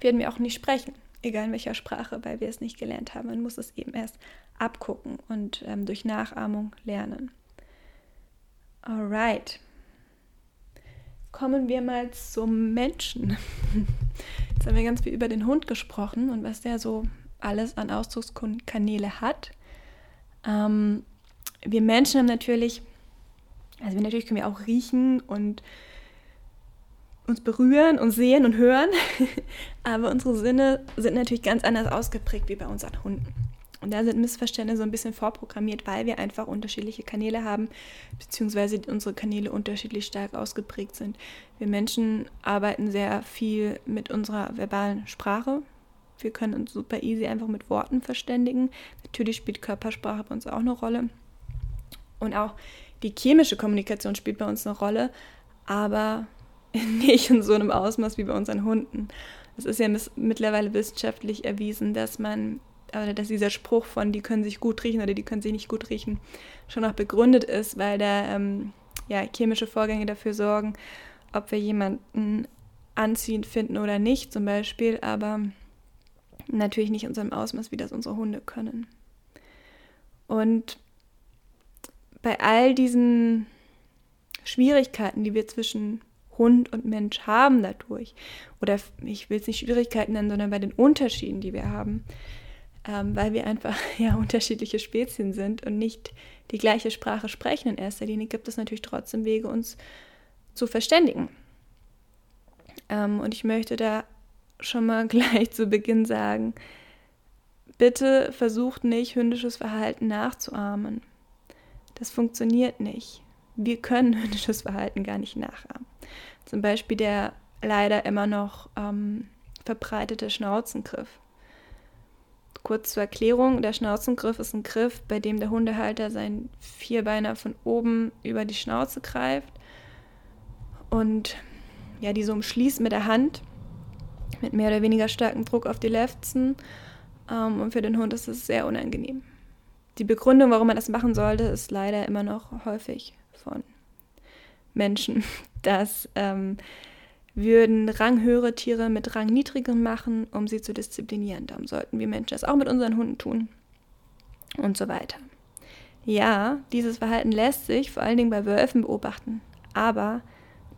würden wir auch nicht sprechen, egal in welcher Sprache, weil wir es nicht gelernt haben. Man muss es eben erst abgucken und ähm, durch Nachahmung lernen. Alright. Kommen wir mal zum Menschen. Jetzt haben wir ganz viel über den Hund gesprochen und was der so alles an Ausdruckskanäle hat. Ähm, wir Menschen haben natürlich, also wir natürlich können wir auch riechen und uns berühren und sehen und hören, aber unsere Sinne sind natürlich ganz anders ausgeprägt wie bei unseren Hunden. Und da sind Missverständnisse so ein bisschen vorprogrammiert, weil wir einfach unterschiedliche Kanäle haben, beziehungsweise unsere Kanäle unterschiedlich stark ausgeprägt sind. Wir Menschen arbeiten sehr viel mit unserer verbalen Sprache. Wir können uns super easy einfach mit Worten verständigen. Natürlich spielt Körpersprache bei uns auch eine Rolle. Und auch die chemische Kommunikation spielt bei uns eine Rolle, aber nicht in so einem Ausmaß wie bei unseren Hunden. Es ist ja mittlerweile wissenschaftlich erwiesen, dass man oder dass dieser Spruch von die können sich gut riechen oder die können sich nicht gut riechen schon auch begründet ist, weil da ähm, ja, chemische Vorgänge dafür sorgen, ob wir jemanden anziehend finden oder nicht zum Beispiel, aber natürlich nicht in unserem Ausmaß, wie das unsere Hunde können. Und bei all diesen Schwierigkeiten, die wir zwischen Hund und Mensch haben dadurch, oder ich will es nicht Schwierigkeiten nennen, sondern bei den Unterschieden, die wir haben, ähm, weil wir einfach ja unterschiedliche Spezien sind und nicht die gleiche Sprache sprechen in erster Linie, gibt es natürlich trotzdem Wege, uns zu verständigen. Ähm, und ich möchte da schon mal gleich zu Beginn sagen, bitte versucht nicht, hündisches Verhalten nachzuahmen. Das funktioniert nicht. Wir können hündisches Verhalten gar nicht nachahmen. Zum Beispiel der leider immer noch ähm, verbreitete Schnauzengriff. Kurz zur Erklärung, der Schnauzengriff ist ein Griff, bei dem der Hundehalter seinen Vierbeiner von oben über die Schnauze greift und ja, die so umschließt mit der Hand, mit mehr oder weniger starkem Druck auf die Lefzen. Ähm, und für den Hund ist es sehr unangenehm. Die Begründung, warum man das machen sollte, ist leider immer noch häufig von Menschen, dass ähm, würden ranghöhere Tiere mit rangniedrigeren machen, um sie zu disziplinieren. Darum sollten wir Menschen das auch mit unseren Hunden tun. Und so weiter. Ja, dieses Verhalten lässt sich vor allen Dingen bei Wölfen beobachten. Aber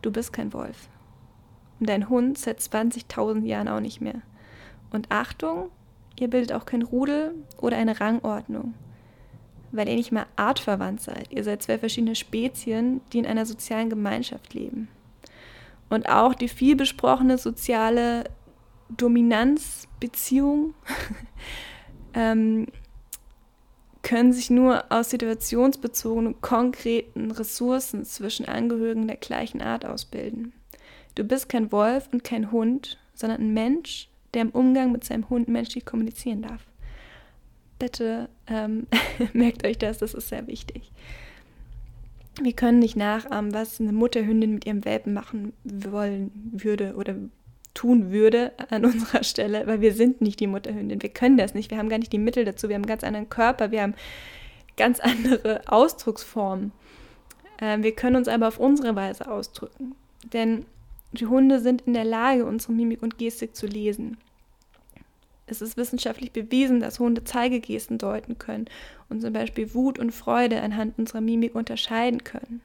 du bist kein Wolf. Und dein Hund seit 20.000 Jahren auch nicht mehr. Und Achtung, ihr bildet auch kein Rudel oder eine Rangordnung. Weil ihr nicht mal artverwandt seid. Ihr seid zwei verschiedene Spezien, die in einer sozialen Gemeinschaft leben. Und auch die viel besprochene soziale Dominanzbeziehung ähm, können sich nur aus situationsbezogenen, konkreten Ressourcen zwischen Angehörigen der gleichen Art ausbilden. Du bist kein Wolf und kein Hund, sondern ein Mensch, der im Umgang mit seinem Hund menschlich kommunizieren darf. Bitte ähm, merkt euch das, das ist sehr wichtig. Wir können nicht nachahmen, was eine Mutterhündin mit ihrem Welpen machen wollen würde oder tun würde an unserer Stelle, weil wir sind nicht die Mutterhündin. Wir können das nicht. Wir haben gar nicht die Mittel dazu. Wir haben einen ganz anderen Körper. Wir haben ganz andere Ausdrucksformen. Ähm, wir können uns aber auf unsere Weise ausdrücken. Denn die Hunde sind in der Lage, unsere Mimik und Gestik zu lesen. Es ist wissenschaftlich bewiesen, dass Hunde Zeigegesten deuten können und zum Beispiel Wut und Freude anhand unserer Mimik unterscheiden können.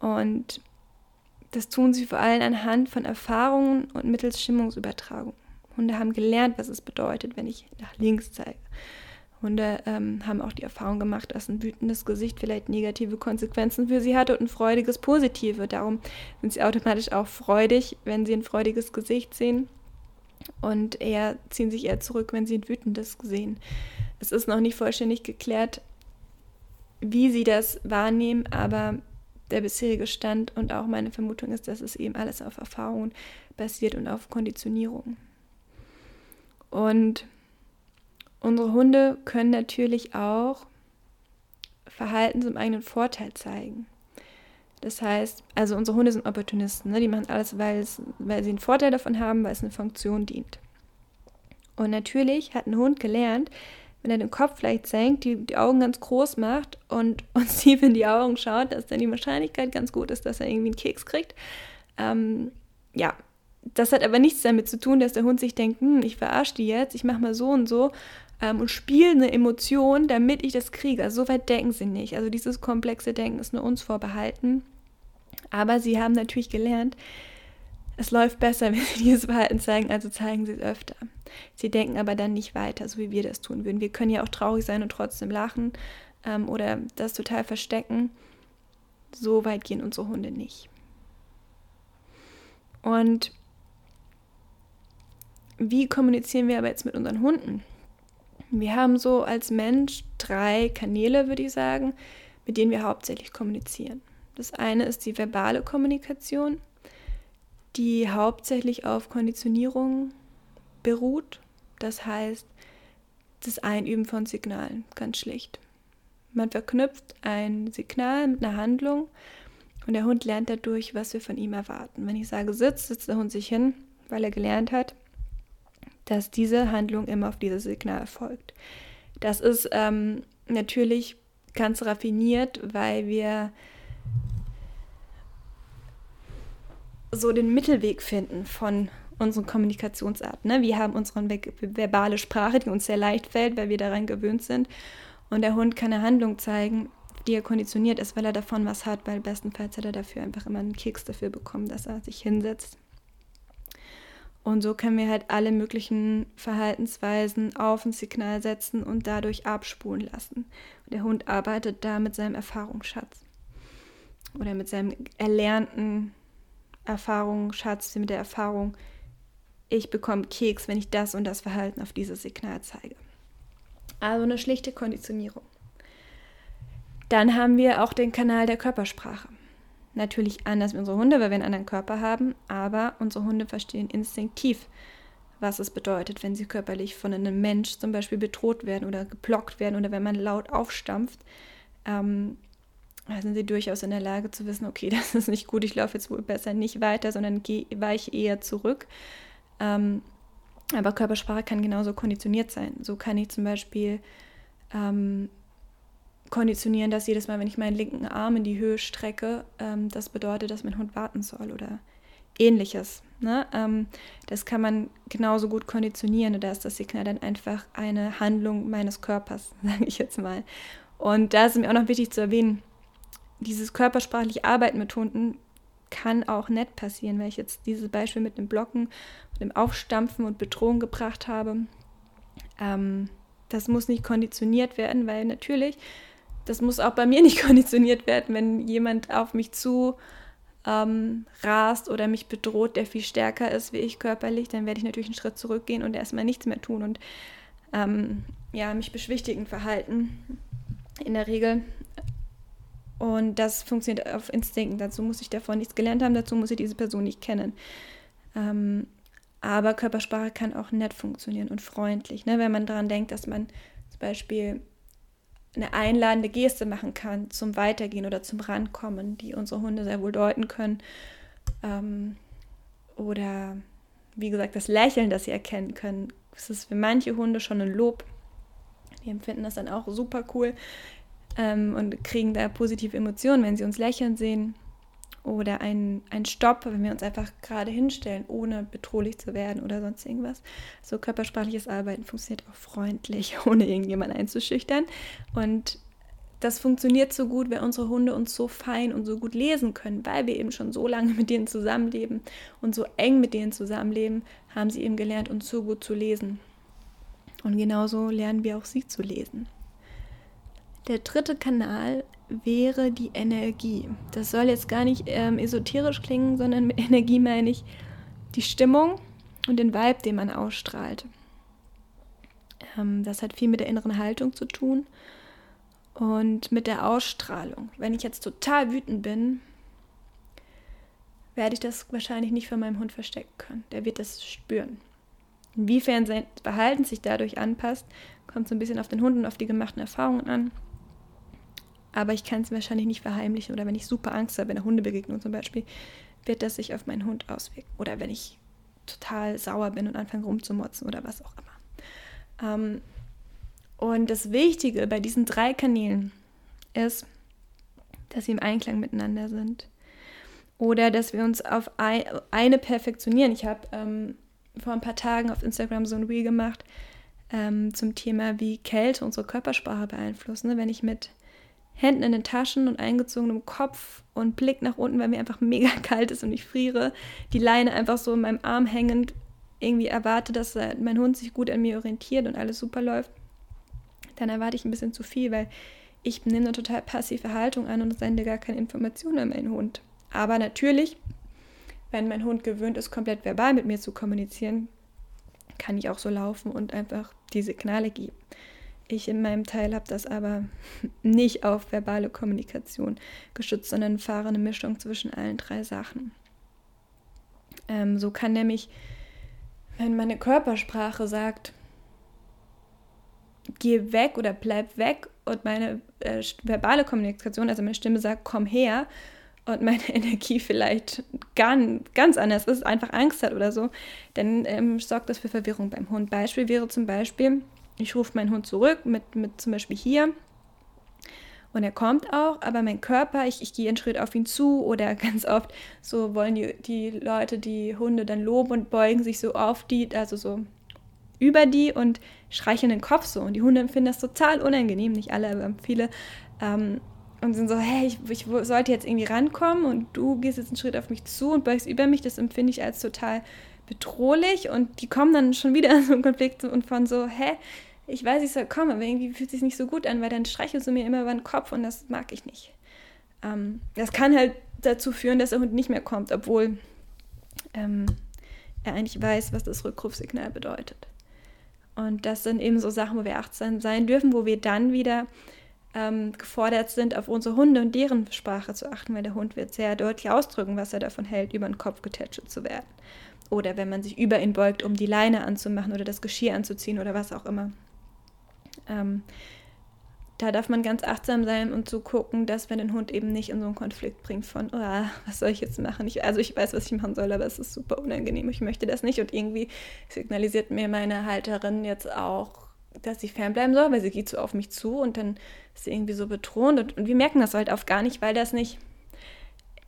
Und das tun sie vor allem anhand von Erfahrungen und mittels Stimmungsübertragung. Hunde haben gelernt, was es bedeutet, wenn ich nach links zeige. Hunde ähm, haben auch die Erfahrung gemacht, dass ein wütendes Gesicht vielleicht negative Konsequenzen für sie hatte und ein freudiges positive. Darum sind sie automatisch auch freudig, wenn sie ein freudiges Gesicht sehen und eher ziehen sich eher zurück, wenn sie ein wütendes sehen. Es ist noch nicht vollständig geklärt, wie sie das wahrnehmen, aber der bisherige Stand und auch meine Vermutung ist, dass es eben alles auf Erfahrungen basiert und auf Konditionierung. Und unsere Hunde können natürlich auch Verhalten zum eigenen Vorteil zeigen. Das heißt, also unsere Hunde sind Opportunisten, ne? die machen alles, weil, weil sie einen Vorteil davon haben, weil es eine Funktion dient. Und natürlich hat ein Hund gelernt, wenn er den Kopf vielleicht senkt, die, die Augen ganz groß macht und uns tief in die Augen schaut, dass dann die Wahrscheinlichkeit ganz gut ist, dass er irgendwie einen Keks kriegt. Ähm, ja, das hat aber nichts damit zu tun, dass der Hund sich denkt, hm, ich verarsche die jetzt, ich mache mal so und so ähm, und spiele eine Emotion, damit ich das kriege. Also so weit denken sie nicht. Also dieses komplexe Denken ist nur uns vorbehalten. Aber sie haben natürlich gelernt, es läuft besser, wenn sie dieses Verhalten zeigen, also zeigen sie es öfter. Sie denken aber dann nicht weiter, so wie wir das tun würden. Wir können ja auch traurig sein und trotzdem lachen ähm, oder das total verstecken. So weit gehen unsere Hunde nicht. Und wie kommunizieren wir aber jetzt mit unseren Hunden? Wir haben so als Mensch drei Kanäle, würde ich sagen, mit denen wir hauptsächlich kommunizieren. Das eine ist die verbale Kommunikation, die hauptsächlich auf Konditionierung beruht. Das heißt, das Einüben von Signalen, ganz schlicht. Man verknüpft ein Signal mit einer Handlung und der Hund lernt dadurch, was wir von ihm erwarten. Wenn ich sage Sitz, sitzt der Hund sich hin, weil er gelernt hat, dass diese Handlung immer auf dieses Signal erfolgt. Das ist ähm, natürlich ganz raffiniert, weil wir so den Mittelweg finden von unseren Kommunikationsarten. Ne? Wir haben unsere verbale Sprache, die uns sehr leicht fällt, weil wir daran gewöhnt sind. Und der Hund kann eine Handlung zeigen, die er konditioniert ist, weil er davon was hat, weil bestenfalls hat er dafür einfach immer einen Keks dafür bekommen, dass er sich hinsetzt. Und so können wir halt alle möglichen Verhaltensweisen auf ein Signal setzen und dadurch abspulen lassen. Und der Hund arbeitet da mit seinem Erfahrungsschatz. oder mit seinem erlernten Erfahrungsschatz, mit der Erfahrung, ich bekomme Keks, wenn ich das und das Verhalten auf dieses Signal zeige. Also eine schlichte Konditionierung. Dann haben wir auch den Kanal der Körpersprache. Natürlich anders wie unsere Hunde, weil wir einen anderen Körper haben, aber unsere Hunde verstehen instinktiv, was es bedeutet, wenn sie körperlich von einem Mensch zum Beispiel bedroht werden oder geblockt werden oder wenn man laut aufstampft. Ähm, sind sie durchaus in der Lage zu wissen, okay, das ist nicht gut, ich laufe jetzt wohl besser nicht weiter, sondern weiche eher zurück. Ähm, aber Körpersprache kann genauso konditioniert sein. So kann ich zum Beispiel ähm, konditionieren, dass jedes Mal, wenn ich meinen linken Arm in die Höhe strecke, ähm, das bedeutet, dass mein Hund warten soll oder ähnliches. Ne? Ähm, das kann man genauso gut konditionieren. Da ist das Signal dann einfach eine Handlung meines Körpers, sage ich jetzt mal. Und da ist mir auch noch wichtig zu erwähnen, dieses körpersprachliche Arbeiten mit Hunden kann auch nett passieren, weil ich jetzt dieses Beispiel mit dem Blocken, dem Aufstampfen und Bedrohung gebracht habe. Ähm, das muss nicht konditioniert werden, weil natürlich, das muss auch bei mir nicht konditioniert werden, wenn jemand auf mich zu ähm, rast oder mich bedroht, der viel stärker ist wie ich körperlich, dann werde ich natürlich einen Schritt zurückgehen und erstmal nichts mehr tun und ähm, ja, mich beschwichtigend verhalten. In der Regel und das funktioniert auf Instinkten. Dazu muss ich davon nichts gelernt haben, dazu muss ich diese Person nicht kennen. Ähm, aber Körpersprache kann auch nett funktionieren und freundlich. Ne? Wenn man daran denkt, dass man zum Beispiel eine einladende Geste machen kann zum Weitergehen oder zum Rankommen, die unsere Hunde sehr wohl deuten können. Ähm, oder wie gesagt, das Lächeln, das sie erkennen können. Das ist für manche Hunde schon ein Lob. Die empfinden das dann auch super cool ähm, und kriegen da positive Emotionen, wenn sie uns lächeln sehen. Oder ein, ein Stopp, wenn wir uns einfach gerade hinstellen, ohne bedrohlich zu werden oder sonst irgendwas. So körpersprachliches Arbeiten funktioniert auch freundlich, ohne irgendjemand einzuschüchtern. Und das funktioniert so gut, weil unsere Hunde uns so fein und so gut lesen können, weil wir eben schon so lange mit denen zusammenleben und so eng mit denen zusammenleben, haben sie eben gelernt, uns so gut zu lesen. Und genauso lernen wir auch sie zu lesen. Der dritte Kanal wäre die Energie. Das soll jetzt gar nicht ähm, esoterisch klingen, sondern mit Energie meine ich die Stimmung und den Vibe, den man ausstrahlt. Ähm, das hat viel mit der inneren Haltung zu tun und mit der Ausstrahlung. Wenn ich jetzt total wütend bin, werde ich das wahrscheinlich nicht von meinem Hund verstecken können. Der wird das spüren. Inwiefern sein Verhalten sich dadurch anpasst, kommt so ein bisschen auf den Hund und auf die gemachten Erfahrungen an aber ich kann es wahrscheinlich nicht verheimlichen. Oder wenn ich super Angst habe, in der Hundebegegnung zum Beispiel, wird das sich auf meinen Hund auswirken. Oder wenn ich total sauer bin und anfange rumzumotzen oder was auch immer. Ähm, und das Wichtige bei diesen drei Kanälen ist, dass sie im Einklang miteinander sind. Oder dass wir uns auf ein, eine perfektionieren. Ich habe ähm, vor ein paar Tagen auf Instagram so ein Reel gemacht ähm, zum Thema, wie Kälte unsere Körpersprache beeinflusst. Ne? Wenn ich mit Händen in den Taschen und eingezogenem Kopf und Blick nach unten, weil mir einfach mega kalt ist und ich friere. Die Leine einfach so in meinem Arm hängend irgendwie erwarte, dass mein Hund sich gut an mir orientiert und alles super läuft. Dann erwarte ich ein bisschen zu viel, weil ich nehme eine total passive Haltung an und sende gar keine Informationen an meinen Hund. Aber natürlich, wenn mein Hund gewöhnt ist, komplett verbal mit mir zu kommunizieren, kann ich auch so laufen und einfach die Signale geben. Ich in meinem Teil habe das aber nicht auf verbale Kommunikation geschützt, sondern fahre eine Mischung zwischen allen drei Sachen. Ähm, so kann nämlich, wenn meine Körpersprache sagt, geh weg oder bleib weg und meine äh, verbale Kommunikation, also meine Stimme sagt, komm her und meine Energie vielleicht ganz, ganz anders ist, einfach Angst hat oder so, dann ähm, sorgt das für Verwirrung beim Hund. Beispiel wäre zum Beispiel, ich rufe meinen Hund zurück mit, mit zum Beispiel hier. Und er kommt auch, aber mein Körper, ich, ich gehe einen Schritt auf ihn zu oder ganz oft so wollen die, die Leute die Hunde dann loben und beugen sich so auf die, also so über die und streicheln den Kopf so. Und die Hunde empfinden das total unangenehm, nicht alle, aber viele. Ähm, und sind so, hey, ich, ich, sollte jetzt irgendwie rankommen und du gehst jetzt einen Schritt auf mich zu und beugst über mich. Das empfinde ich als total bedrohlich und die kommen dann schon wieder in so einen Konflikt und von so, hä, ich weiß, ich soll kommen, aber irgendwie fühlt es sich nicht so gut an, weil dann streichelst du mir immer über den Kopf und das mag ich nicht. Ähm, das kann halt dazu führen, dass der Hund nicht mehr kommt, obwohl ähm, er eigentlich weiß, was das Rückrufsignal bedeutet. Und das sind eben so Sachen, wo wir achtsam sein dürfen, wo wir dann wieder ähm, gefordert sind, auf unsere Hunde und deren Sprache zu achten, weil der Hund wird sehr deutlich ausdrücken, was er davon hält, über den Kopf getätschelt zu werden. Oder wenn man sich über ihn beugt, um die Leine anzumachen oder das Geschirr anzuziehen oder was auch immer. Ähm, da darf man ganz achtsam sein und zu so gucken, dass man den Hund eben nicht in so einen Konflikt bringt von, oh, was soll ich jetzt machen? Ich, also ich weiß, was ich machen soll, aber es ist super unangenehm. Ich möchte das nicht. Und irgendwie signalisiert mir meine Halterin jetzt auch, dass sie fernbleiben soll, weil sie geht so auf mich zu und dann ist sie irgendwie so betont. Und, und wir merken das halt oft gar nicht, weil das nicht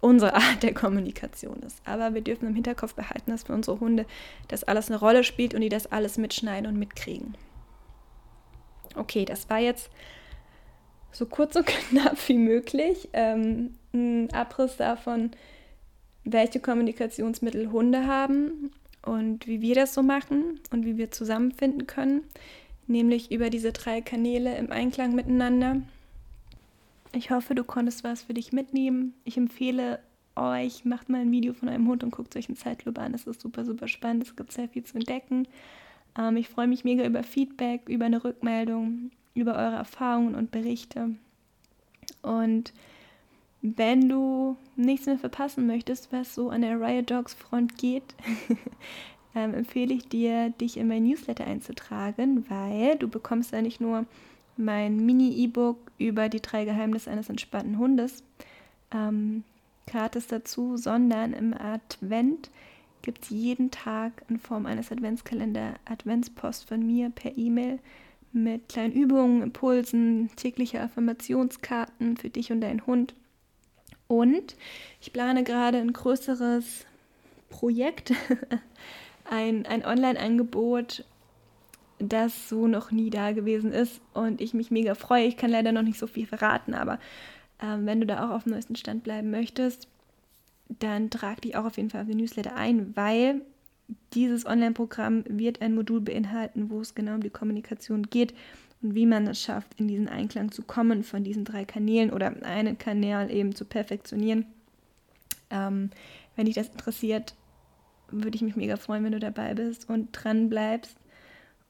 unsere Art der Kommunikation ist. Aber wir dürfen im Hinterkopf behalten, dass für unsere Hunde das alles eine Rolle spielt und die das alles mitschneiden und mitkriegen. Okay, das war jetzt so kurz und knapp wie möglich ähm, ein Abriss davon, welche Kommunikationsmittel Hunde haben und wie wir das so machen und wie wir zusammenfinden können, nämlich über diese drei Kanäle im Einklang miteinander. Ich hoffe, du konntest was für dich mitnehmen. Ich empfehle euch, macht mal ein Video von einem Hund und guckt euch in Zeitlupe an. Es ist super, super spannend. Es gibt sehr viel zu entdecken. Ähm, ich freue mich mega über Feedback, über eine Rückmeldung über eure Erfahrungen und Berichte. Und wenn du nichts mehr verpassen möchtest, was so an der Riot Dogs Front geht, ähm, empfehle ich dir, dich in mein Newsletter einzutragen, weil du bekommst ja nicht nur mein Mini-E-Book über die drei Geheimnisse eines entspannten Hundes ähm, gratis dazu, sondern im Advent gibt es jeden Tag in Form eines Adventskalender Adventspost von mir per E-Mail mit kleinen Übungen, Impulsen, tägliche Affirmationskarten für dich und deinen Hund. Und ich plane gerade ein größeres Projekt, ein, ein Online-Angebot, das so noch nie da gewesen ist und ich mich mega freue. Ich kann leider noch nicht so viel verraten, aber ähm, wenn du da auch auf dem neuesten Stand bleiben möchtest, dann trag dich auch auf jeden Fall auf den Newsletter ein, weil dieses Online-Programm wird ein Modul beinhalten, wo es genau um die Kommunikation geht und wie man es schafft, in diesen Einklang zu kommen von diesen drei Kanälen oder einen Kanal eben zu perfektionieren. Ähm, wenn dich das interessiert, würde ich mich mega freuen, wenn du dabei bist und dran bleibst.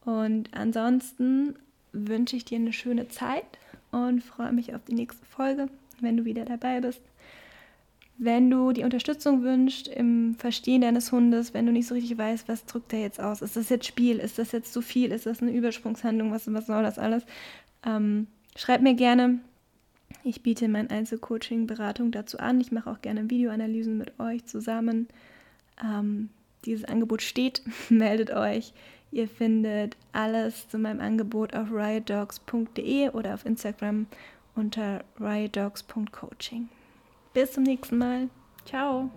Und ansonsten wünsche ich dir eine schöne Zeit und freue mich auf die nächste Folge, wenn du wieder dabei bist. Wenn du die Unterstützung wünschst im Verstehen deines Hundes, wenn du nicht so richtig weißt, was drückt er jetzt aus, ist das jetzt Spiel, ist das jetzt zu viel, ist das eine Übersprungshandlung, was, was soll das alles, ähm, schreib mir gerne. Ich biete mein Einzelcoaching-Beratung dazu an. Ich mache auch gerne Videoanalysen mit euch zusammen. Ähm, dieses Angebot steht, meldet euch. Ihr findet alles zu meinem Angebot auf riotdogs.de oder auf Instagram unter riotdogs.coaching. Bis zum nächsten Mal. Ciao.